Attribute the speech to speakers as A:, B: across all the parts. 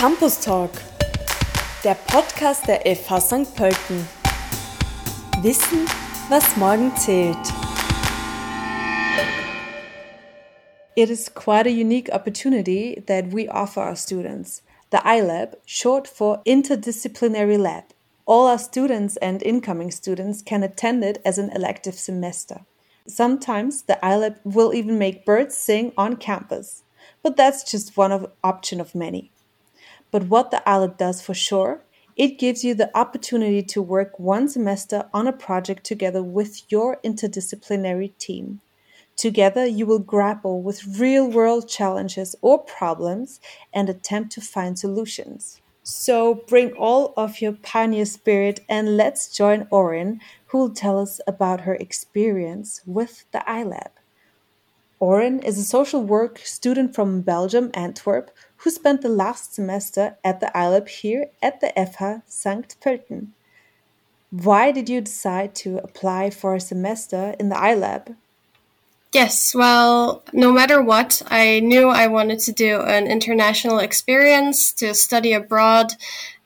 A: Campus Talk, der Podcast der FH St. Pölten. Wissen, was morgen zählt. It is quite a unique opportunity that we offer our students. The iLab, short for Interdisciplinary Lab. All our students and incoming students can attend it as an elective semester. Sometimes the iLab will even make birds sing on campus, but that's just one option of many. But what the iLab does for sure, it gives you the opportunity to work one semester on a project together with your interdisciplinary team. Together, you will grapple with real world challenges or problems and attempt to find solutions. So bring all of your pioneer spirit and let's join Orin, who will tell us about her experience with the iLab. Orin is a social work student from Belgium, Antwerp, who spent the last semester at the iLab here at the FH St. Pölten. Why did you decide to apply for a semester in the iLab?
B: Yes, well, no matter what, I knew I wanted to do an international experience to study abroad,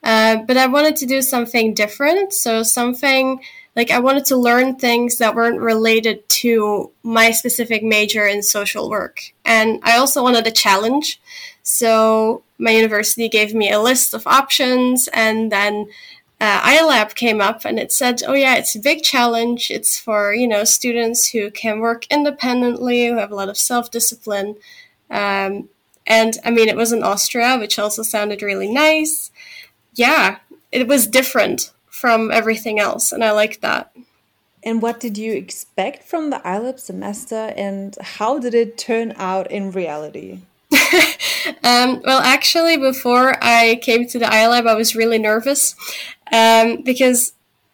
B: uh, but I wanted to do something different. So, something like I wanted to learn things that weren't related to my specific major in social work. And I also wanted a challenge. So my university gave me a list of options and then uh, iLab came up and it said, oh yeah, it's a big challenge. It's for, you know, students who can work independently, who have a lot of self-discipline. Um, and I mean, it was in Austria, which also sounded really nice. Yeah, it was different from everything else, and I liked that.
A: And what did you expect from the iLab semester, and how did it turn out in reality?
B: um, well, actually, before I came to the iLab, I was really nervous um, because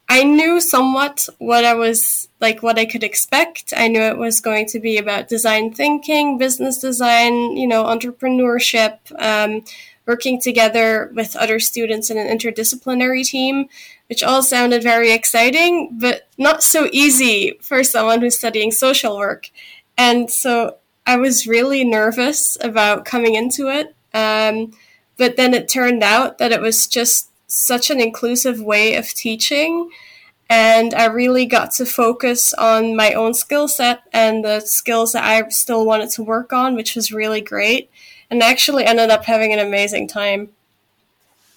B: I knew somewhat what I was like, what I could expect. I knew it was going to be about design thinking, business design, you know, entrepreneurship, um, working together with other students in an interdisciplinary team, which all sounded very exciting, but not so easy for someone who's studying social work. And so I was really nervous about coming into it. Um, but then it turned out that it was just such an inclusive way of teaching. And I really got to focus on my own skill set and the skills that I still wanted to work on, which was really great. And I actually ended up having an amazing time.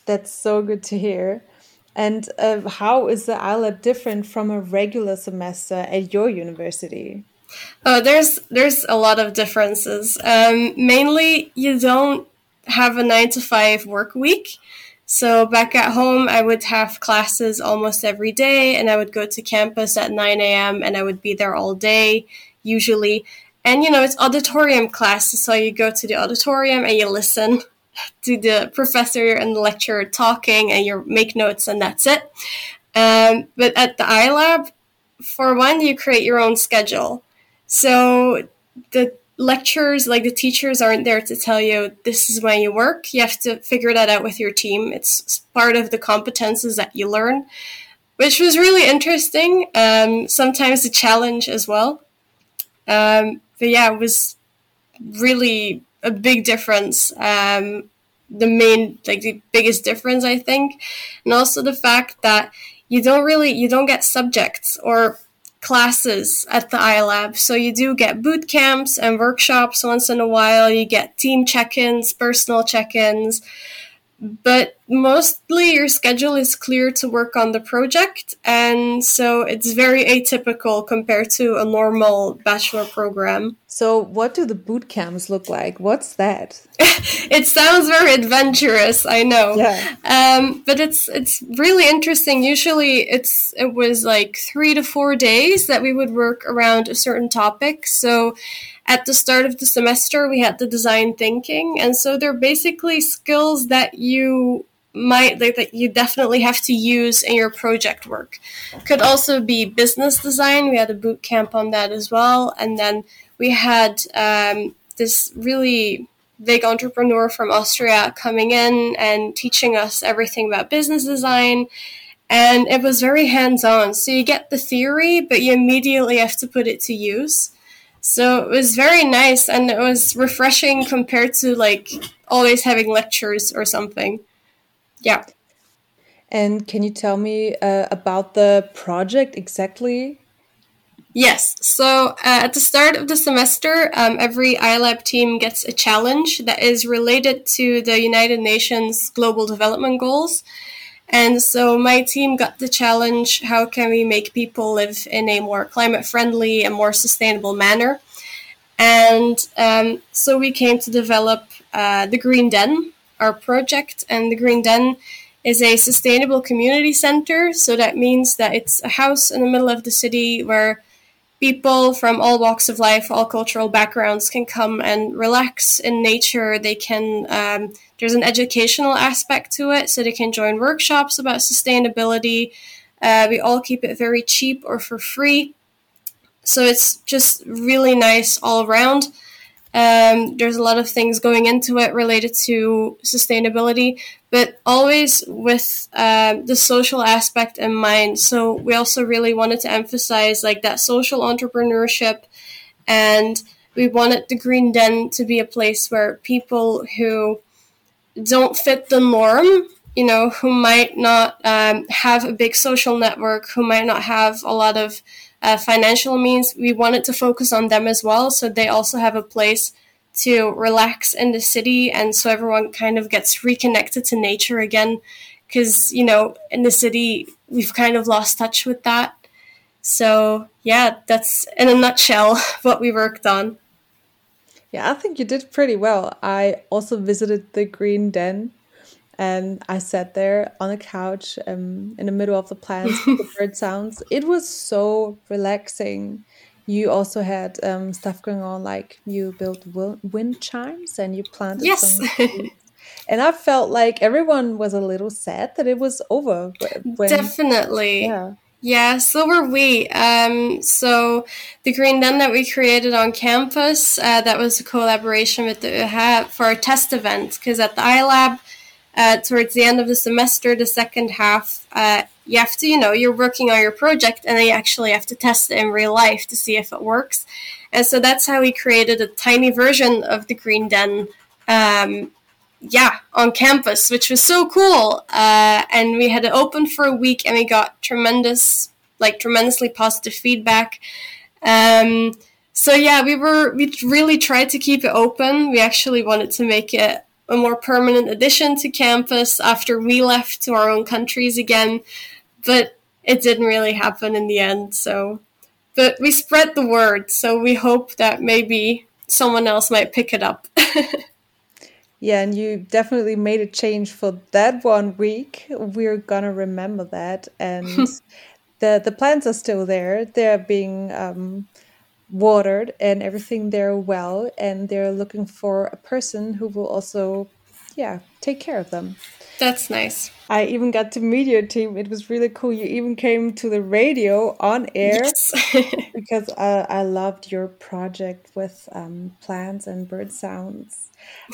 A: That's so good to hear. And uh, how is the iLab different from a regular semester at your university?
B: Oh, there's there's a lot of differences. Um, mainly, you don't have a nine to five work week. So back at home, I would have classes almost every day, and I would go to campus at nine a.m. and I would be there all day, usually. And you know, it's auditorium classes, so you go to the auditorium and you listen to the professor and the lecturer talking and you make notes and that's it. Um, but at the iLab, for one, you create your own schedule. So the lectures, like the teachers, aren't there to tell you this is when you work. You have to figure that out with your team. It's part of the competences that you learn, which was really interesting. Um, sometimes a challenge as well. Um, but yeah, it was really a big difference. Um, the main, like the biggest difference, I think, and also the fact that you don't really you don't get subjects or classes at the iLab. So you do get boot camps and workshops once in a while. You get team check-ins, personal check-ins, but mostly your schedule is clear to work on the project and so it's very atypical compared to a normal bachelor program.
A: So what do the boot camps look like? What's that?
B: It sounds very adventurous i know. Yeah. Um, but it's it's really interesting. Usually it's it was like three to four days that we would work around a certain topic. So at the start of the semester we had the design thinking and so they're basically skills that you might like, that you definitely have to use in your project work. Could also be business design. We had a boot camp on that as well and then we had um, this really big entrepreneur from austria coming in and teaching us everything about business design and it was very hands-on. So you get the theory but you immediately have to put it to use So it was very nice and it was refreshing compared to like always having lectures or something. Yeah.
A: And can you tell me uh, about the project exactly?
B: Yes. So uh, at the start of the semester, um, every iLab team gets a challenge that is related to the United Nations Global Development Goals. And so my team got the challenge how can we make people live in a more climate friendly and more sustainable manner? And um, so we came to develop uh, the Green Den, our project. And the Green Den is a sustainable community center. So that means that it's a house in the middle of the city where people from all walks of life, all cultural backgrounds can come and relax in nature. They can, um, there's an educational aspect to it, so they can join workshops about sustainability. Uh, we all keep it very cheap or for free. So it's just really nice all around. Um, there's a lot of things going into it related to sustainability, but always with um, the social aspect in mind. So we also really wanted to emphasize like that social entrepreneurship, and we wanted the Green Den to be a place where people who don't fit the norm you know, who might not um, have a big social network, who might not have a lot of uh, financial means, we wanted to focus on them as well. So they also have a place to relax in the city. And so everyone kind of gets reconnected to nature again. Because, you know, in the city, we've kind of lost touch with that. So, yeah, that's in a nutshell what we worked on.
A: Yeah, I think you did pretty well. I also visited the Green Den and I sat there on a couch um, in the middle of the plants with the bird sounds. It was so relaxing. You also had um, stuff going on, like you built wind chimes and you planted
B: yes.
A: and I felt like everyone was a little sad that it was over.
B: When, Definitely. Yeah. Yeah, so were we. Um, so the Green Den that we created on campus, uh, that was a collaboration with the UHA for a test event because at the iLab, uh, towards the end of the semester, the second half, uh, you have to, you know, you're working on your project and then you actually have to test it in real life to see if it works. And so that's how we created a tiny version of the Green Den, um, yeah, on campus, which was so cool. Uh, and we had it open for a week and we got tremendous, like tremendously positive feedback. Um, so yeah, we were we really tried to keep it open. We actually wanted to make it a more permanent addition to campus after we left to our own countries again, but it didn't really happen in the end. So, but we spread the word, so we hope that maybe someone else might pick it up.
A: yeah, and you definitely made a change for that one week. We're gonna remember that, and the the plants are still there. They're being um, watered and everything there well and they're looking for a person who will also yeah take care of them
B: that's nice
A: i even got to meet your team it was really cool you even came to the radio on air yes. because uh, i loved your project with um, plants and bird sounds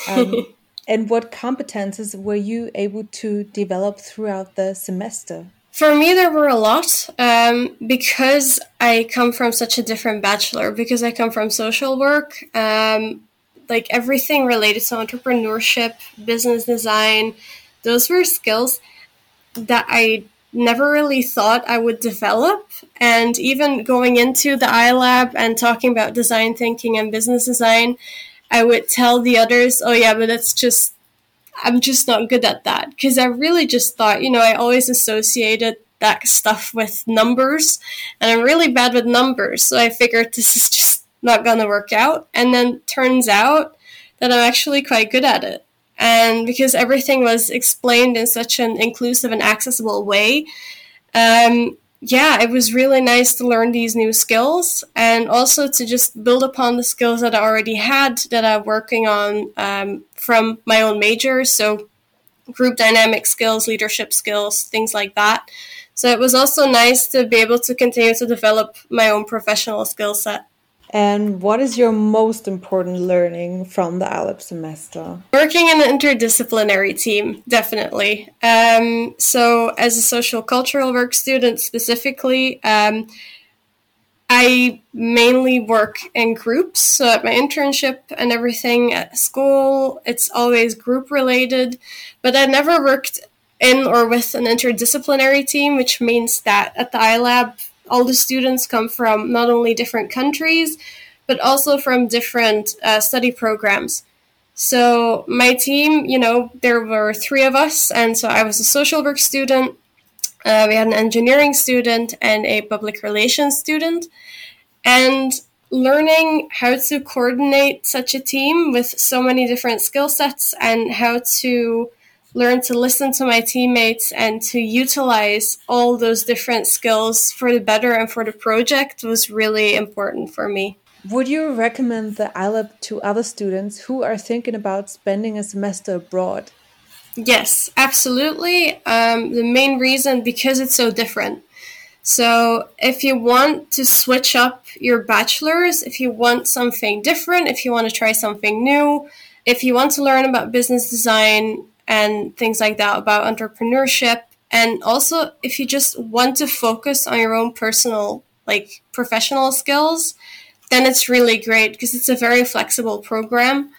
A: um, and what competences were you able to develop throughout the semester
B: for me, there were a lot um, because I come from such a different bachelor, because I come from social work. Um, like everything related to entrepreneurship, business design, those were skills that I never really thought I would develop. And even going into the iLab and talking about design thinking and business design, I would tell the others, oh, yeah, but that's just I'm just not good at that because I really just thought, you know, I always associated that stuff with numbers and I'm really bad with numbers. So I figured this is just not going to work out. And then turns out that I'm actually quite good at it. And because everything was explained in such an inclusive and accessible way, um, yeah, it was really nice to learn these new skills and also to just build upon the skills that I already had that I'm working on um, from my own major. So, group dynamic skills, leadership skills, things like that. So, it was also nice to be able to continue to develop my own professional skill set.
A: And what is your most important learning from the iLab semester?
B: Working in an interdisciplinary team, definitely. Um, so, as a social cultural work student specifically, um, I mainly work in groups. So at my internship and everything at school, it's always group related. But I never worked in or with an interdisciplinary team, which means that at the iLab, all the students come from not only different countries, but also from different uh, study programs. So my team, you know, there were three of us, and so I was a social work student, uh, we had an engineering student and a public relations student. And learning how to coordinate such a team with so many different skill sets and how to learn to listen to my teammates and to utilize all those different skills for the better and for the project was really important for me.
A: Would you recommend the iLab to other students who are thinking about spending a semester abroad?
B: Yes, absolutely. Um, the main reason because it's so different. So, if you want to switch up your bachelor's, if you want something different, if you want to try something new, if you want to learn about business design and things like that, about entrepreneurship, and also if you just want to focus on your own personal, like professional skills, then it's really great because it's a very flexible program.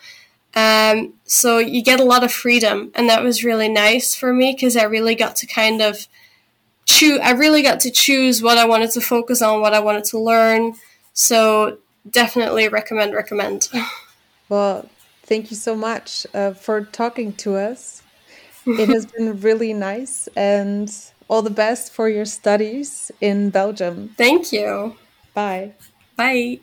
B: Um, so you get a lot of freedom, and that was really nice for me because I really got to kind of choose. I really got to choose what I wanted to focus on, what I wanted to learn. So definitely recommend, recommend.
A: Well, thank you so much uh, for talking to us. It has been really nice, and all the best for your studies in Belgium.
B: Thank you.
A: Bye.
B: Bye.